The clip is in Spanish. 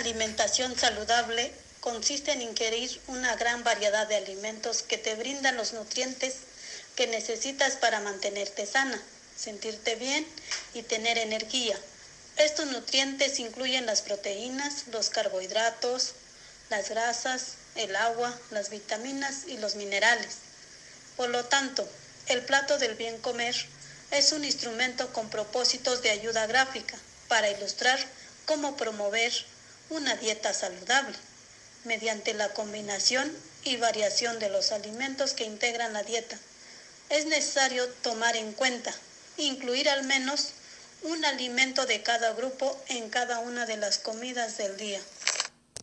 alimentación saludable consiste en ingerir una gran variedad de alimentos que te brindan los nutrientes que necesitas para mantenerte sana, sentirte bien y tener energía. Estos nutrientes incluyen las proteínas, los carbohidratos, las grasas, el agua, las vitaminas y los minerales. Por lo tanto, el plato del bien comer es un instrumento con propósitos de ayuda gráfica para ilustrar cómo promover una dieta saludable mediante la combinación y variación de los alimentos que integran la dieta. Es necesario tomar en cuenta, incluir al menos un alimento de cada grupo en cada una de las comidas del día.